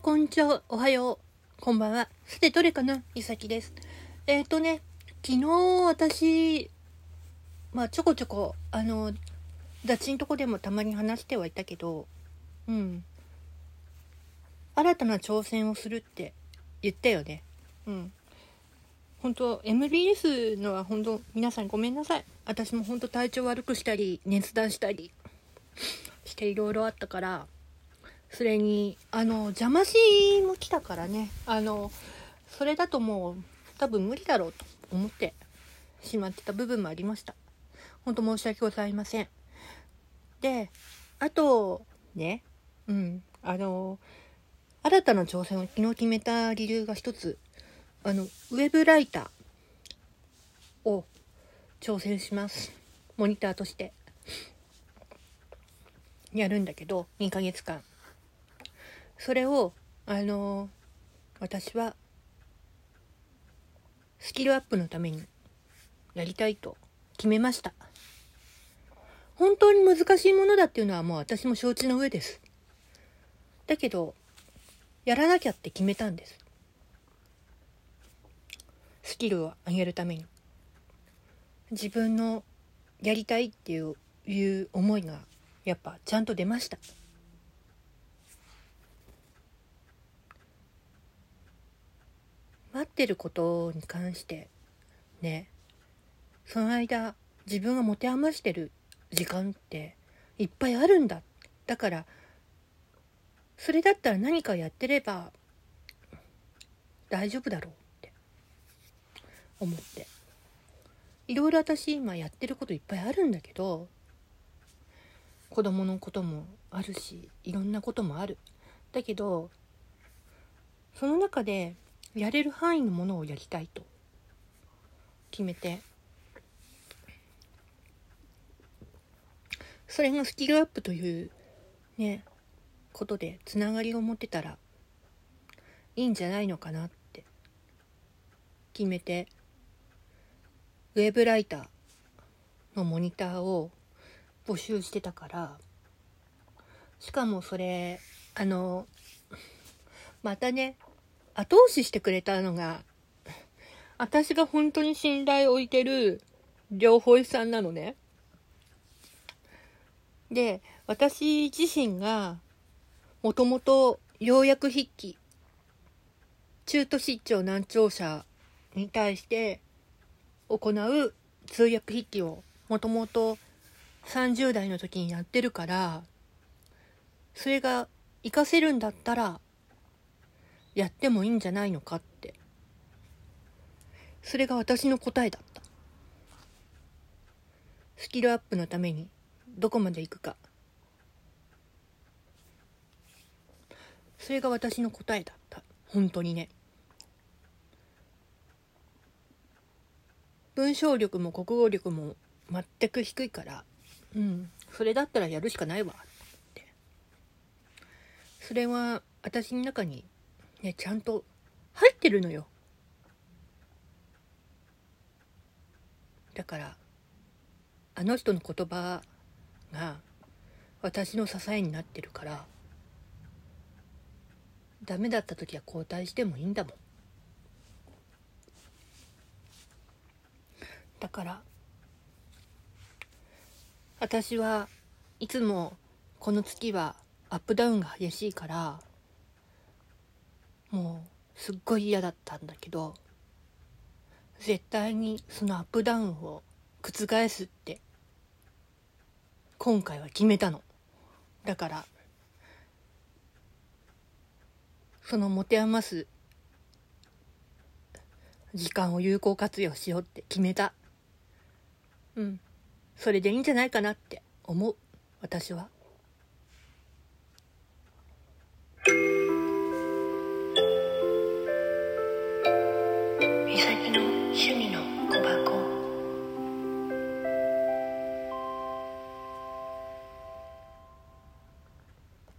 こんにちは、おはよう、こんばんは。さて、どれかな？いさきです。えっ、ー、とね、昨日私、まあ、ちょこちょこ、あの、ダチんとこでもたまに話してはいたけど、うん。新たな挑戦をするって言ったよね。うん。本当 MBS のは本当皆さんごめんなさい。私も本当体調悪くしたり、熱出したりしていろいろあったから、それに、あの、邪魔しも来たからね、あの、それだともう多分無理だろうと思ってしまってた部分もありました。本当申し訳ございません。で、あと、ね、うん、あの、新たな挑戦を昨日決めた理由が一つ、あの、ウェブライターを挑戦します。モニターとして。やるんだけど、2ヶ月間。それを、あの私は、スキルアップのためにやりたいと決めました。本当に難しいものだっていうのはもう私も承知の上です。だけど、やらなきゃって決めたんです。スキルを上げるために。自分のやりたいっていういう思いがやっぱちゃんと出ました。待ってることに関してね。その間自分が持て余してる時間っていっぱいあるんだ。だからそれだったら何かやってれば大丈夫だろうって思って。いろいろ私今やってることいっぱいあるんだけど子供のこともあるしいろんなこともある。だけどその中でやれる範囲のものをやりたいと。決めて。それがスキルアップというねことでつながりを持ってたらいいんじゃないのかなって。決めて。ウェブライターのモニターを募集してたから。しかもそれあのまたね後押ししてくれたのが私が本当に信頼を置いてる両方さんなのね。で、私自身がもともと要約筆記、中途失調難聴者に対して行う通訳筆記をもともと30代の時にやってるから、それが活かせるんだったらやってもいいんじゃないのかって。それが私の答えだった。スキルアップのためにどこまで行くか。それが私の答えだった。本当にね。文章力も国語力も全く低いから、うん、それだったらやるしかないわってそれは私の中にねちゃんと入ってるのよ。だからあの人の言葉が私の支えになってるからダメだった時は交代してもいいんだもん。だから私はいつもこの月はアップダウンが激しいからもうすっごい嫌だったんだけど絶対にそのアップダウンを覆すって今回は決めたの。だからその持て余す時間を有効活用しようって決めた。うん。それでいいんじゃないかなって思う。私は。岬の趣味の小箱